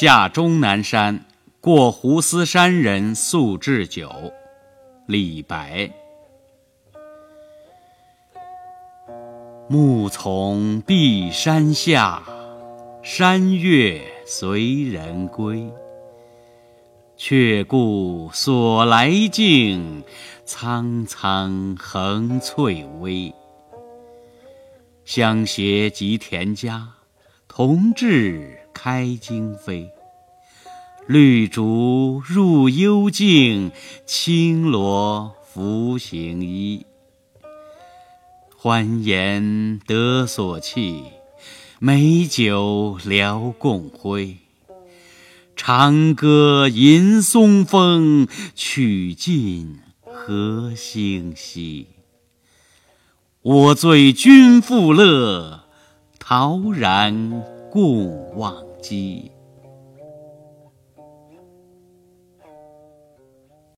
下终南山，过斛斯山人宿置酒。李白。暮从碧山下，山月随人归。却顾所来径，苍苍横翠微。相携及田家，同至开荆扉。绿竹入幽径，青萝拂行衣。欢颜得所憩，美酒聊共挥。长歌吟松风，曲尽何星稀。我醉君复乐，陶然共忘机。